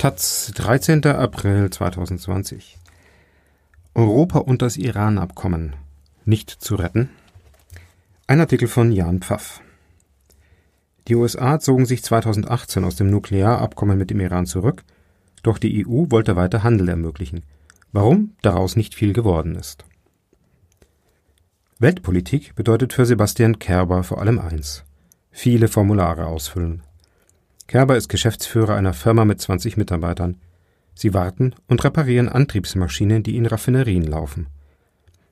Taz, 13. April 2020. Europa und das Iran-Abkommen. Nicht zu retten? Ein Artikel von Jan Pfaff. Die USA zogen sich 2018 aus dem Nuklearabkommen mit dem Iran zurück, doch die EU wollte weiter Handel ermöglichen. Warum daraus nicht viel geworden ist. Weltpolitik bedeutet für Sebastian Kerber vor allem eins: viele Formulare ausfüllen. Kerber ist Geschäftsführer einer Firma mit 20 Mitarbeitern. Sie warten und reparieren Antriebsmaschinen, die in Raffinerien laufen.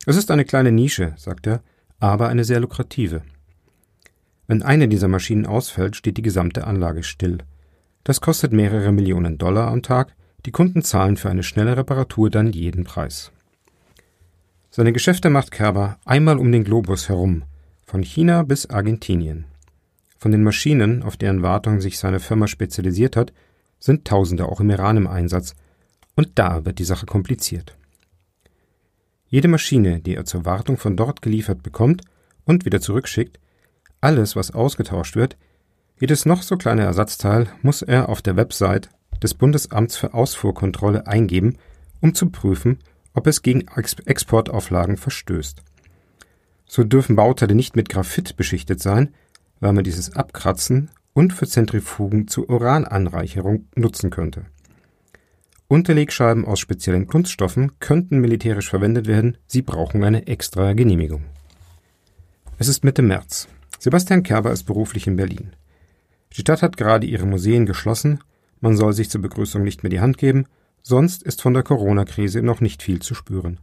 Es ist eine kleine Nische, sagt er, aber eine sehr lukrative. Wenn eine dieser Maschinen ausfällt, steht die gesamte Anlage still. Das kostet mehrere Millionen Dollar am Tag, die Kunden zahlen für eine schnelle Reparatur dann jeden Preis. Seine Geschäfte macht Kerber einmal um den Globus herum, von China bis Argentinien. Von den Maschinen, auf deren Wartung sich seine Firma spezialisiert hat, sind Tausende auch im Iran im Einsatz, und da wird die Sache kompliziert. Jede Maschine, die er zur Wartung von dort geliefert bekommt und wieder zurückschickt, alles, was ausgetauscht wird, jedes noch so kleine Ersatzteil muss er auf der Website des Bundesamts für Ausfuhrkontrolle eingeben, um zu prüfen, ob es gegen Exportauflagen verstößt. So dürfen Bauteile nicht mit Graphit beschichtet sein, weil man dieses abkratzen und für Zentrifugen zur Urananreicherung nutzen könnte. Unterlegscheiben aus speziellen Kunststoffen könnten militärisch verwendet werden, sie brauchen eine extra Genehmigung. Es ist Mitte März. Sebastian Kerber ist beruflich in Berlin. Die Stadt hat gerade ihre Museen geschlossen, man soll sich zur Begrüßung nicht mehr die Hand geben, sonst ist von der Corona-Krise noch nicht viel zu spüren.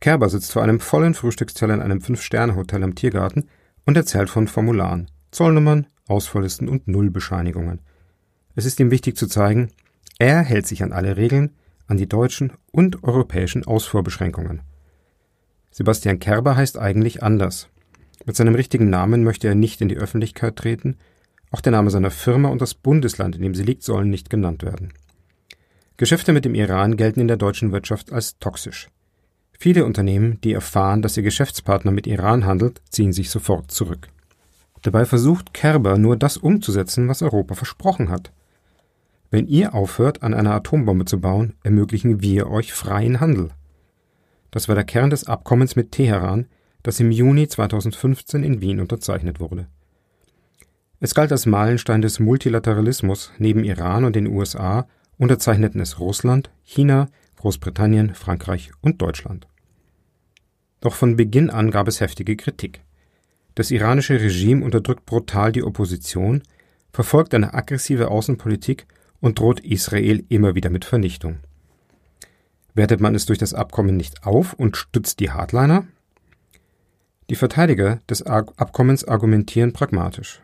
Kerber sitzt vor einem vollen Frühstücksteller in einem Fünf-Sterne-Hotel am Tiergarten und erzählt von Formularen, Zollnummern, Ausfalllisten und Nullbescheinigungen. Es ist ihm wichtig zu zeigen, er hält sich an alle Regeln, an die deutschen und europäischen Ausfuhrbeschränkungen. Sebastian Kerber heißt eigentlich anders. Mit seinem richtigen Namen möchte er nicht in die Öffentlichkeit treten, auch der Name seiner Firma und das Bundesland, in dem sie liegt, sollen nicht genannt werden. Geschäfte mit dem Iran gelten in der deutschen Wirtschaft als toxisch. Viele Unternehmen, die erfahren, dass ihr Geschäftspartner mit Iran handelt, ziehen sich sofort zurück. Dabei versucht Kerber nur das umzusetzen, was Europa versprochen hat. Wenn ihr aufhört, an einer Atombombe zu bauen, ermöglichen wir euch freien Handel. Das war der Kern des Abkommens mit Teheran, das im Juni 2015 in Wien unterzeichnet wurde. Es galt als Meilenstein des Multilateralismus, neben Iran und den USA unterzeichneten es Russland, China, Großbritannien, Frankreich und Deutschland. Doch von Beginn an gab es heftige Kritik. Das iranische Regime unterdrückt brutal die Opposition, verfolgt eine aggressive Außenpolitik und droht Israel immer wieder mit Vernichtung. Wertet man es durch das Abkommen nicht auf und stützt die Hardliner? Die Verteidiger des Abkommens argumentieren pragmatisch.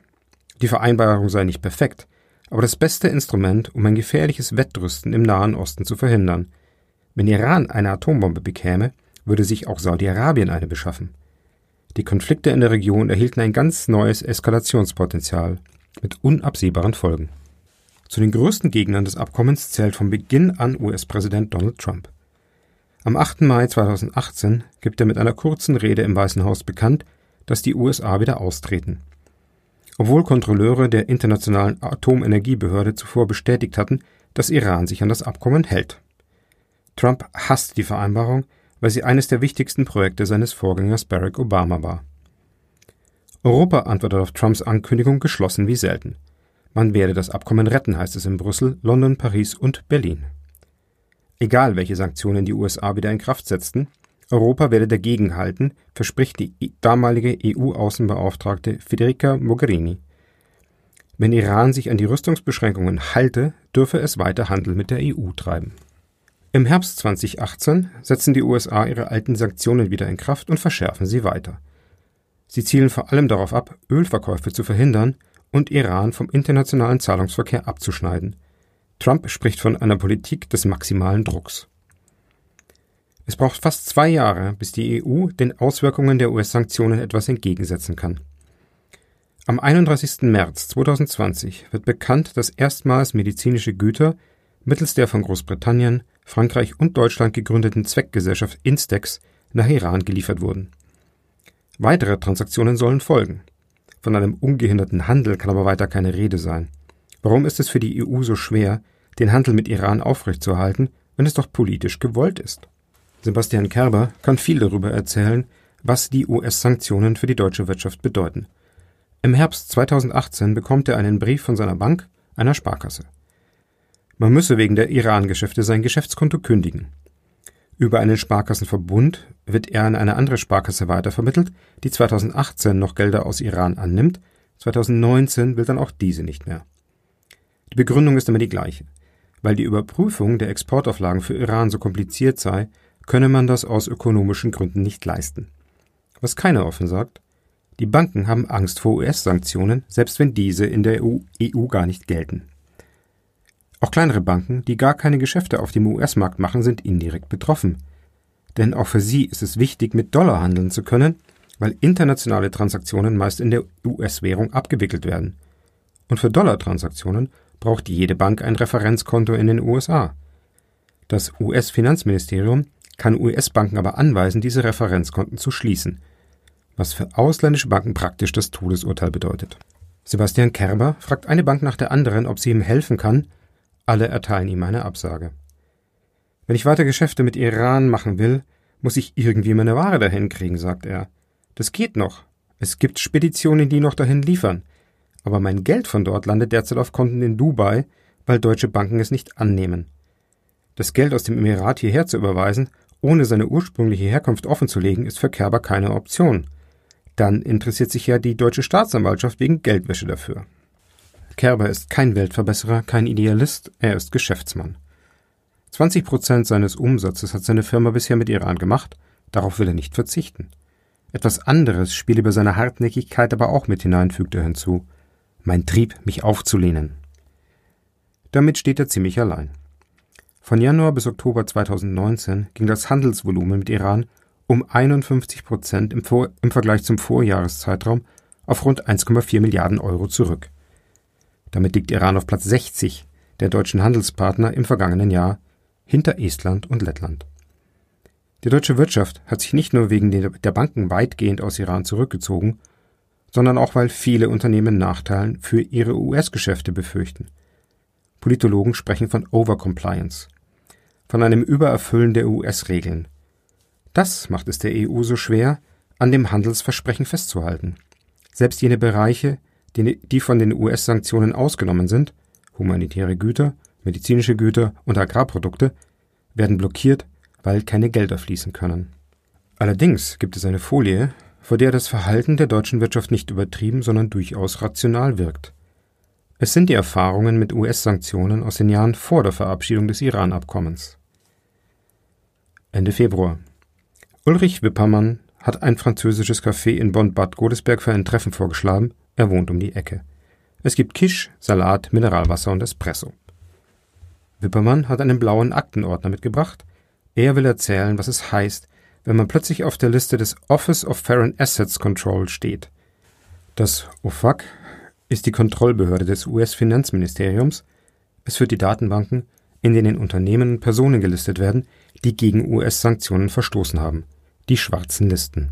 Die Vereinbarung sei nicht perfekt, aber das beste Instrument, um ein gefährliches Wettrüsten im Nahen Osten zu verhindern, wenn Iran eine Atombombe bekäme, würde sich auch Saudi-Arabien eine beschaffen. Die Konflikte in der Region erhielten ein ganz neues Eskalationspotenzial mit unabsehbaren Folgen. Zu den größten Gegnern des Abkommens zählt von Beginn an US-Präsident Donald Trump. Am 8. Mai 2018 gibt er mit einer kurzen Rede im Weißen Haus bekannt, dass die USA wieder austreten. Obwohl Kontrolleure der Internationalen Atomenergiebehörde zuvor bestätigt hatten, dass Iran sich an das Abkommen hält. Trump hasst die Vereinbarung, weil sie eines der wichtigsten Projekte seines Vorgängers Barack Obama war. Europa antwortet auf Trumps Ankündigung geschlossen wie selten. Man werde das Abkommen retten, heißt es in Brüssel, London, Paris und Berlin. Egal, welche Sanktionen die USA wieder in Kraft setzten, Europa werde dagegenhalten, verspricht die damalige EU-Außenbeauftragte Federica Mogherini. Wenn Iran sich an die Rüstungsbeschränkungen halte, dürfe es weiter Handel mit der EU treiben. Im Herbst 2018 setzen die USA ihre alten Sanktionen wieder in Kraft und verschärfen sie weiter. Sie zielen vor allem darauf ab, Ölverkäufe zu verhindern und Iran vom internationalen Zahlungsverkehr abzuschneiden. Trump spricht von einer Politik des maximalen Drucks. Es braucht fast zwei Jahre, bis die EU den Auswirkungen der US-Sanktionen etwas entgegensetzen kann. Am 31. März 2020 wird bekannt, dass erstmals medizinische Güter mittels der von Großbritannien, Frankreich und Deutschland gegründeten Zweckgesellschaft Instex nach Iran geliefert wurden. Weitere Transaktionen sollen folgen. Von einem ungehinderten Handel kann aber weiter keine Rede sein. Warum ist es für die EU so schwer, den Handel mit Iran aufrechtzuerhalten, wenn es doch politisch gewollt ist. Sebastian Kerber kann viel darüber erzählen, was die US-Sanktionen für die deutsche Wirtschaft bedeuten. Im Herbst 2018 bekommt er einen Brief von seiner Bank, einer Sparkasse. Man müsse wegen der Iran-Geschäfte sein Geschäftskonto kündigen. Über einen Sparkassenverbund wird er an eine andere Sparkasse weitervermittelt, die 2018 noch Gelder aus Iran annimmt, 2019 will dann auch diese nicht mehr. Die Begründung ist immer die gleiche. Weil die Überprüfung der Exportauflagen für Iran so kompliziert sei, könne man das aus ökonomischen Gründen nicht leisten. Was keiner offen sagt, die Banken haben Angst vor US-Sanktionen, selbst wenn diese in der EU, EU gar nicht gelten. Auch kleinere Banken, die gar keine Geschäfte auf dem US-Markt machen, sind indirekt betroffen. Denn auch für sie ist es wichtig, mit Dollar handeln zu können, weil internationale Transaktionen meist in der US-Währung abgewickelt werden. Und für Dollar-Transaktionen braucht jede Bank ein Referenzkonto in den USA. Das US-Finanzministerium kann US-Banken aber anweisen, diese Referenzkonten zu schließen, was für ausländische Banken praktisch das Todesurteil bedeutet. Sebastian Kerber fragt eine Bank nach der anderen, ob sie ihm helfen kann, alle erteilen ihm eine Absage. Wenn ich weiter Geschäfte mit Iran machen will, muss ich irgendwie meine Ware dahin kriegen, sagt er. Das geht noch. Es gibt Speditionen, die noch dahin liefern. Aber mein Geld von dort landet derzeit auf Konten in Dubai, weil deutsche Banken es nicht annehmen. Das Geld aus dem Emirat hierher zu überweisen, ohne seine ursprüngliche Herkunft offenzulegen, ist für Kerber keine Option. Dann interessiert sich ja die deutsche Staatsanwaltschaft wegen Geldwäsche dafür. Kerber ist kein Weltverbesserer, kein Idealist, er ist Geschäftsmann. 20 Prozent seines Umsatzes hat seine Firma bisher mit Iran gemacht, darauf will er nicht verzichten. Etwas anderes spiele bei seiner Hartnäckigkeit aber auch mit hinein, fügt er hinzu mein Trieb, mich aufzulehnen. Damit steht er ziemlich allein. Von Januar bis Oktober 2019 ging das Handelsvolumen mit Iran um 51 Prozent im, im, Vergleich zum Vorjahreszeitraum auf rund 1,4 Milliarden Euro zurück. Damit liegt Iran auf Platz 60 der deutschen Handelspartner im vergangenen Jahr hinter Estland und Lettland. Die deutsche Wirtschaft hat sich nicht nur wegen der Banken weitgehend aus Iran zurückgezogen, sondern auch weil viele Unternehmen Nachteilen für ihre US-Geschäfte befürchten. Politologen sprechen von Overcompliance, von einem Übererfüllen der US-Regeln. Das macht es der EU so schwer, an dem Handelsversprechen festzuhalten. Selbst jene Bereiche, die von den US-Sanktionen ausgenommen sind, humanitäre Güter, medizinische Güter und Agrarprodukte, werden blockiert, weil keine Gelder fließen können. Allerdings gibt es eine Folie, vor der das Verhalten der deutschen Wirtschaft nicht übertrieben, sondern durchaus rational wirkt. Es sind die Erfahrungen mit US-Sanktionen aus den Jahren vor der Verabschiedung des Iran-Abkommens. Ende Februar. Ulrich Wippermann hat ein französisches Café in Bonn-Bad Godesberg für ein Treffen vorgeschlagen. Er wohnt um die Ecke. Es gibt Kisch, Salat, Mineralwasser und Espresso. Wippermann hat einen blauen Aktenordner mitgebracht. Er will erzählen, was es heißt, wenn man plötzlich auf der Liste des Office of Foreign Assets Control steht. Das OFAC ist die Kontrollbehörde des US-Finanzministeriums. Es führt die Datenbanken, in denen Unternehmen und Personen gelistet werden, die gegen US-Sanktionen verstoßen haben. Die schwarzen Listen.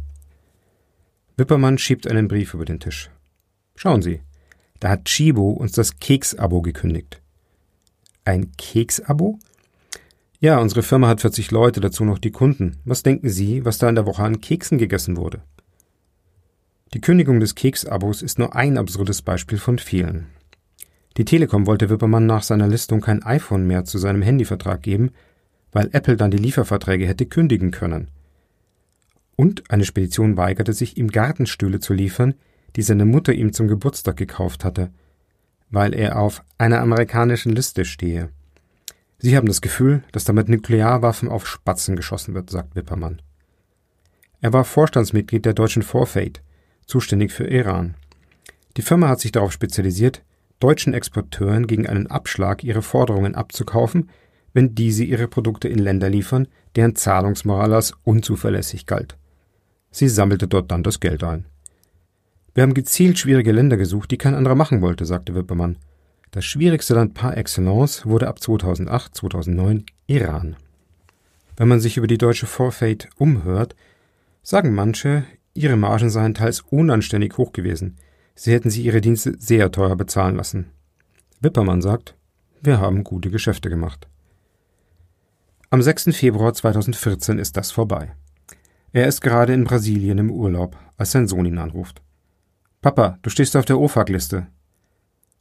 Wippermann schiebt einen Brief über den Tisch. Schauen Sie, da hat Chibo uns das Keks-Abo gekündigt. Ein Keks-Abo? Ja, unsere Firma hat 40 Leute, dazu noch die Kunden. Was denken Sie, was da in der Woche an Keksen gegessen wurde? Die Kündigung des Keksabos ist nur ein absurdes Beispiel von vielen. Die Telekom wollte Wippermann nach seiner Listung kein iPhone mehr zu seinem Handyvertrag geben, weil Apple dann die Lieferverträge hätte kündigen können. Und eine Spedition weigerte sich, ihm Gartenstühle zu liefern, die seine Mutter ihm zum Geburtstag gekauft hatte, weil er auf einer amerikanischen Liste stehe. Sie haben das Gefühl, dass damit Nuklearwaffen auf Spatzen geschossen wird, sagt Wippermann. Er war Vorstandsmitglied der deutschen Forfeit, zuständig für Iran. Die Firma hat sich darauf spezialisiert, deutschen Exporteuren gegen einen Abschlag ihre Forderungen abzukaufen, wenn diese ihre Produkte in Länder liefern, deren Zahlungsmoral als unzuverlässig galt. Sie sammelte dort dann das Geld ein. Wir haben gezielt schwierige Länder gesucht, die kein anderer machen wollte, sagte Wippermann. Das schwierigste Land par excellence wurde ab 2008, 2009 Iran. Wenn man sich über die deutsche Forfeit umhört, sagen manche, ihre Margen seien teils unanständig hoch gewesen. Sie hätten sich ihre Dienste sehr teuer bezahlen lassen. Wippermann sagt, wir haben gute Geschäfte gemacht. Am 6. Februar 2014 ist das vorbei. Er ist gerade in Brasilien im Urlaub, als sein Sohn ihn anruft. Papa, du stehst auf der OFAC-Liste.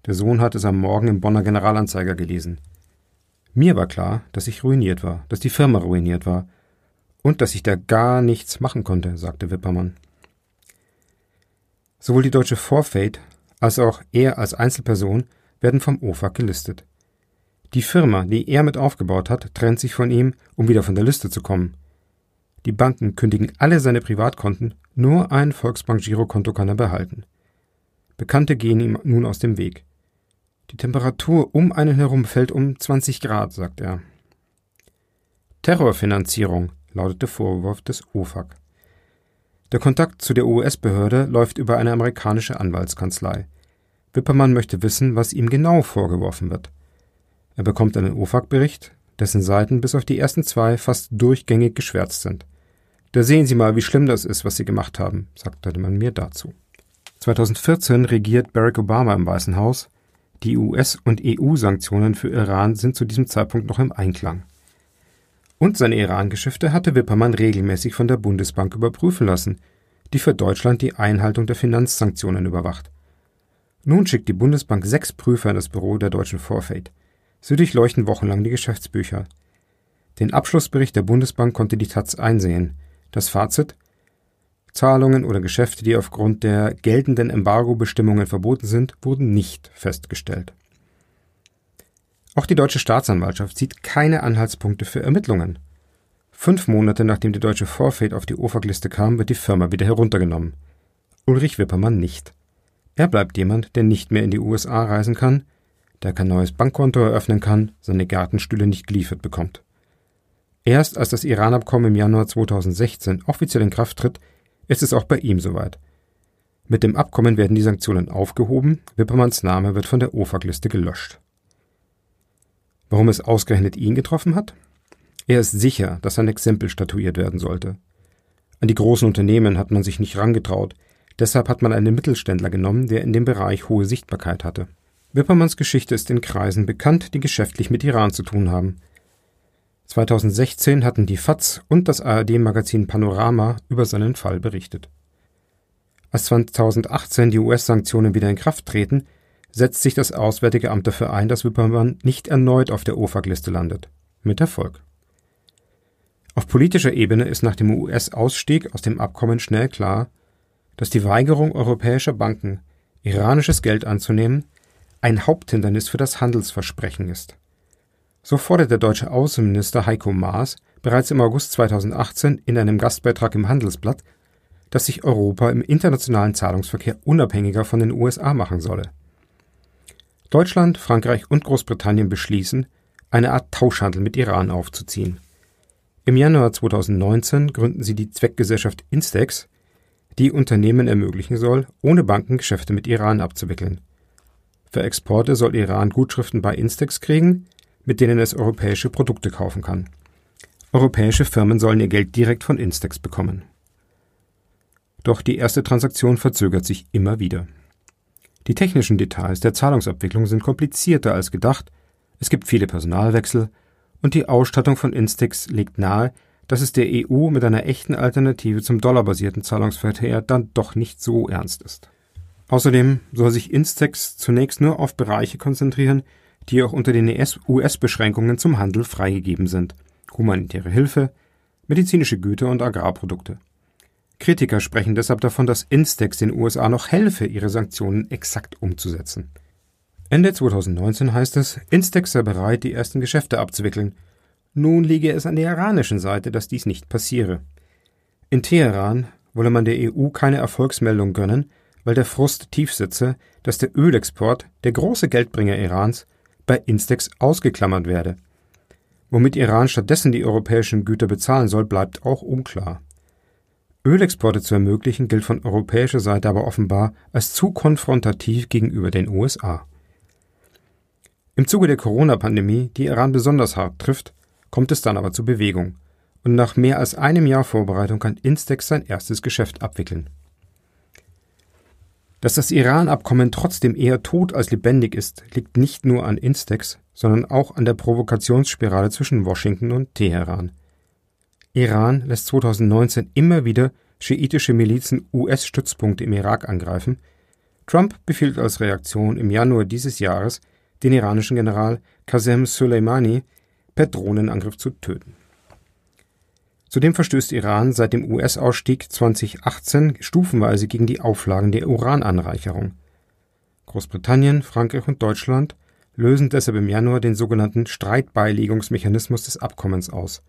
Der Sohn hat es am Morgen im Bonner Generalanzeiger gelesen. Mir war klar, dass ich ruiniert war, dass die Firma ruiniert war und dass ich da gar nichts machen konnte, sagte Wippermann. Sowohl die deutsche Forfeit als auch er als Einzelperson werden vom OFAC gelistet. Die Firma, die er mit aufgebaut hat, trennt sich von ihm, um wieder von der Liste zu kommen. Die Banken kündigen alle seine Privatkonten, nur ein Volksbank-Girokonto kann er behalten. Bekannte gehen ihm nun aus dem Weg. Die Temperatur um einen herum fällt um 20 Grad, sagt er. Terrorfinanzierung lautet der Vorwurf des OFAC. Der Kontakt zu der US-Behörde läuft über eine amerikanische Anwaltskanzlei. Wippermann möchte wissen, was ihm genau vorgeworfen wird. Er bekommt einen OFAC-Bericht, dessen Seiten bis auf die ersten zwei fast durchgängig geschwärzt sind. Da sehen Sie mal, wie schlimm das ist, was Sie gemacht haben, sagte man mir dazu. 2014 regiert Barack Obama im Weißen Haus. Die US- und EU-Sanktionen für Iran sind zu diesem Zeitpunkt noch im Einklang. Und seine Iran-Geschäfte hatte Wippermann regelmäßig von der Bundesbank überprüfen lassen, die für Deutschland die Einhaltung der Finanzsanktionen überwacht. Nun schickt die Bundesbank sechs Prüfer in das Büro der deutschen Forfeit. Sie durchleuchten wochenlang die Geschäftsbücher. Den Abschlussbericht der Bundesbank konnte die Taz einsehen. Das Fazit Zahlungen oder Geschäfte, die aufgrund der geltenden Embargo-Bestimmungen verboten sind, wurden nicht festgestellt. Auch die deutsche Staatsanwaltschaft sieht keine Anhaltspunkte für Ermittlungen. Fünf Monate nachdem die deutsche Forfeit auf die OFAC-Liste kam, wird die Firma wieder heruntergenommen. Ulrich Wippermann nicht. Er bleibt jemand, der nicht mehr in die USA reisen kann, der kein neues Bankkonto eröffnen kann, seine Gartenstühle nicht geliefert bekommt. Erst als das Iran-Abkommen im Januar 2016 offiziell in Kraft tritt, ist es auch bei ihm soweit. Mit dem Abkommen werden die Sanktionen aufgehoben, Wippermanns Name wird von der OFAC-Liste gelöscht. Warum es ausgerechnet ihn getroffen hat? Er ist sicher, dass ein Exempel statuiert werden sollte. An die großen Unternehmen hat man sich nicht rangetraut, deshalb hat man einen Mittelständler genommen, der in dem Bereich hohe Sichtbarkeit hatte. Wippermanns Geschichte ist in Kreisen bekannt, die geschäftlich mit Iran zu tun haben. 2016 hatten die FAZ und das ARD-Magazin Panorama über seinen Fall berichtet. Als 2018 die US-Sanktionen wieder in Kraft treten, setzt sich das Auswärtige Amt dafür ein, dass Wippermann nicht erneut auf der OFAC-Liste landet. Mit Erfolg. Auf politischer Ebene ist nach dem US-Ausstieg aus dem Abkommen schnell klar, dass die Weigerung europäischer Banken, iranisches Geld anzunehmen, ein Haupthindernis für das Handelsversprechen ist. So fordert der deutsche Außenminister Heiko Maas bereits im August 2018 in einem Gastbeitrag im Handelsblatt, dass sich Europa im internationalen Zahlungsverkehr unabhängiger von den USA machen solle. Deutschland, Frankreich und Großbritannien beschließen, eine Art Tauschhandel mit Iran aufzuziehen. Im Januar 2019 gründen sie die Zweckgesellschaft Instex, die Unternehmen ermöglichen soll, ohne Banken Geschäfte mit Iran abzuwickeln. Für Exporte soll Iran Gutschriften bei Instex kriegen, mit denen es europäische Produkte kaufen kann. Europäische Firmen sollen ihr Geld direkt von Instex bekommen. Doch die erste Transaktion verzögert sich immer wieder. Die technischen Details der Zahlungsabwicklung sind komplizierter als gedacht, es gibt viele Personalwechsel und die Ausstattung von Instex legt nahe, dass es der EU mit einer echten Alternative zum dollarbasierten Zahlungsverkehr dann doch nicht so ernst ist. Außerdem soll sich Instex zunächst nur auf Bereiche konzentrieren, die auch unter den US-Beschränkungen zum Handel freigegeben sind humanitäre Hilfe, medizinische Güter und Agrarprodukte. Kritiker sprechen deshalb davon, dass Instex den USA noch helfe, ihre Sanktionen exakt umzusetzen. Ende 2019 heißt es, Instex sei bereit, die ersten Geschäfte abzuwickeln. Nun liege es an der iranischen Seite, dass dies nicht passiere. In Teheran wolle man der EU keine Erfolgsmeldung gönnen, weil der Frust tief sitze, dass der Ölexport, der große Geldbringer Irans, bei Instex ausgeklammert werde. Womit Iran stattdessen die europäischen Güter bezahlen soll, bleibt auch unklar. Ölexporte zu ermöglichen gilt von europäischer Seite aber offenbar als zu konfrontativ gegenüber den USA. Im Zuge der Corona-Pandemie, die Iran besonders hart trifft, kommt es dann aber zu Bewegung. Und nach mehr als einem Jahr Vorbereitung kann Instex sein erstes Geschäft abwickeln. Dass das Iran-Abkommen trotzdem eher tot als lebendig ist, liegt nicht nur an Instex, sondern auch an der Provokationsspirale zwischen Washington und Teheran. Iran lässt 2019 immer wieder schiitische Milizen US-Stützpunkte im Irak angreifen. Trump befiehlt als Reaktion im Januar dieses Jahres, den iranischen General Qasem Soleimani per Drohnenangriff zu töten. Zudem verstößt Iran seit dem US-Ausstieg 2018 stufenweise gegen die Auflagen der Urananreicherung. Großbritannien, Frankreich und Deutschland lösen deshalb im Januar den sogenannten Streitbeilegungsmechanismus des Abkommens aus.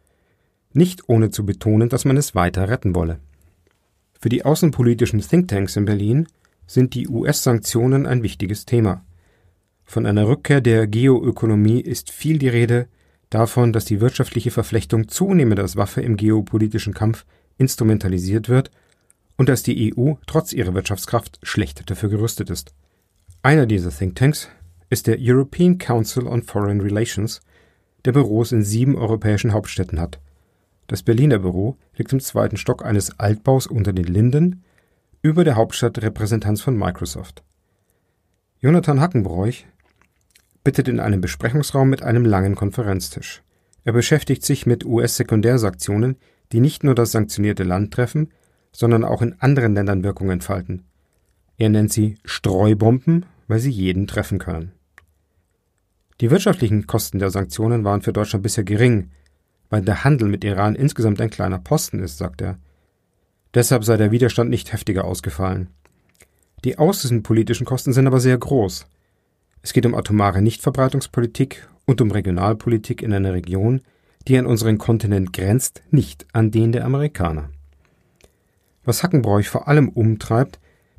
Nicht ohne zu betonen, dass man es weiter retten wolle. Für die außenpolitischen Thinktanks in Berlin sind die US-Sanktionen ein wichtiges Thema. Von einer Rückkehr der Geoökonomie ist viel die Rede, davon, dass die wirtschaftliche Verflechtung zunehmend als Waffe im geopolitischen Kampf instrumentalisiert wird und dass die EU trotz ihrer Wirtschaftskraft schlecht dafür gerüstet ist. Einer dieser Thinktanks ist der European Council on Foreign Relations, der Büros in sieben europäischen Hauptstädten hat. Das Berliner Büro liegt im zweiten Stock eines Altbaus unter den Linden über der Hauptstadtrepräsentanz von Microsoft. Jonathan Hackenbroich bittet in einem Besprechungsraum mit einem langen Konferenztisch. Er beschäftigt sich mit US-Sekundärsanktionen, die nicht nur das sanktionierte Land treffen, sondern auch in anderen Ländern Wirkung entfalten. Er nennt sie Streubomben, weil sie jeden treffen können. Die wirtschaftlichen Kosten der Sanktionen waren für Deutschland bisher gering, weil der Handel mit Iran insgesamt ein kleiner Posten ist, sagt er. Deshalb sei der Widerstand nicht heftiger ausgefallen. Die außenpolitischen Kosten sind aber sehr groß. Es geht um atomare Nichtverbreitungspolitik und um Regionalpolitik in einer Region, die an unseren Kontinent grenzt, nicht an den der Amerikaner. Was Hackenbräuch vor allem umtreibt,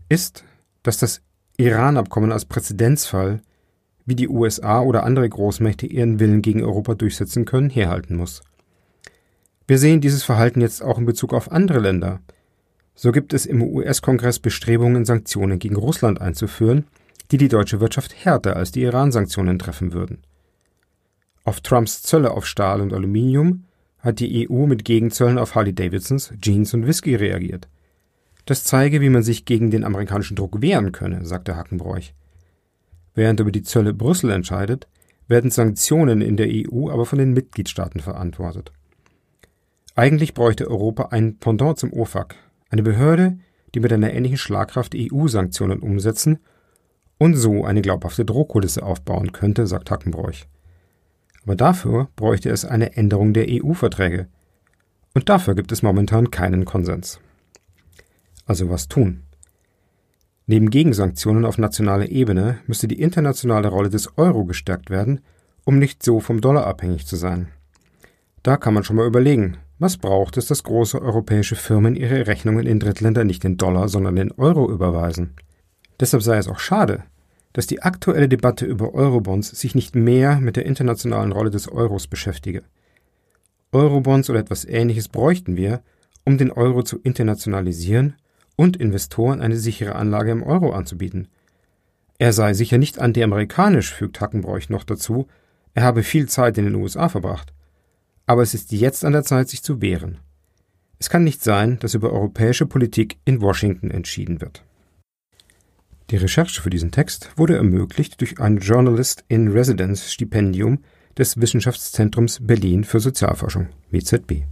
ist, dass das Iran-Abkommen als Präzedenzfall, wie die USA oder andere Großmächte ihren Willen gegen Europa durchsetzen können, herhalten muss. Wir sehen dieses Verhalten jetzt auch in Bezug auf andere Länder. So gibt es im US-Kongress Bestrebungen, Sanktionen gegen Russland einzuführen, die die deutsche Wirtschaft härter als die Iran-Sanktionen treffen würden. Auf Trumps Zölle auf Stahl und Aluminium hat die EU mit Gegenzöllen auf Harley-Davidsons, Jeans und Whisky reagiert. Das zeige, wie man sich gegen den amerikanischen Druck wehren könne, sagte Hackenbräuch. Während über die Zölle Brüssel entscheidet, werden Sanktionen in der EU aber von den Mitgliedstaaten verantwortet. Eigentlich bräuchte Europa ein Pendant zum OFAC, eine Behörde, die mit einer ähnlichen Schlagkraft EU-Sanktionen umsetzen und so eine glaubhafte Drohkulisse aufbauen könnte, sagt Hackenbräuch. Aber dafür bräuchte es eine Änderung der EU-Verträge. Und dafür gibt es momentan keinen Konsens. Also was tun? Neben Gegensanktionen auf nationaler Ebene müsste die internationale Rolle des Euro gestärkt werden, um nicht so vom Dollar abhängig zu sein. Da kann man schon mal überlegen, was braucht es, dass große europäische Firmen ihre Rechnungen in Drittländer nicht in Dollar, sondern in Euro überweisen? Deshalb sei es auch schade, dass die aktuelle Debatte über Eurobonds sich nicht mehr mit der internationalen Rolle des Euros beschäftige. Eurobonds oder etwas Ähnliches bräuchten wir, um den Euro zu internationalisieren und Investoren eine sichere Anlage im Euro anzubieten. Er sei sicher nicht anti-amerikanisch, fügt Hackenbräuch noch dazu, er habe viel Zeit in den USA verbracht aber es ist jetzt an der Zeit, sich zu wehren. Es kann nicht sein, dass über europäische Politik in Washington entschieden wird. Die Recherche für diesen Text wurde ermöglicht durch ein Journalist in Residence Stipendium des Wissenschaftszentrums Berlin für Sozialforschung WZB.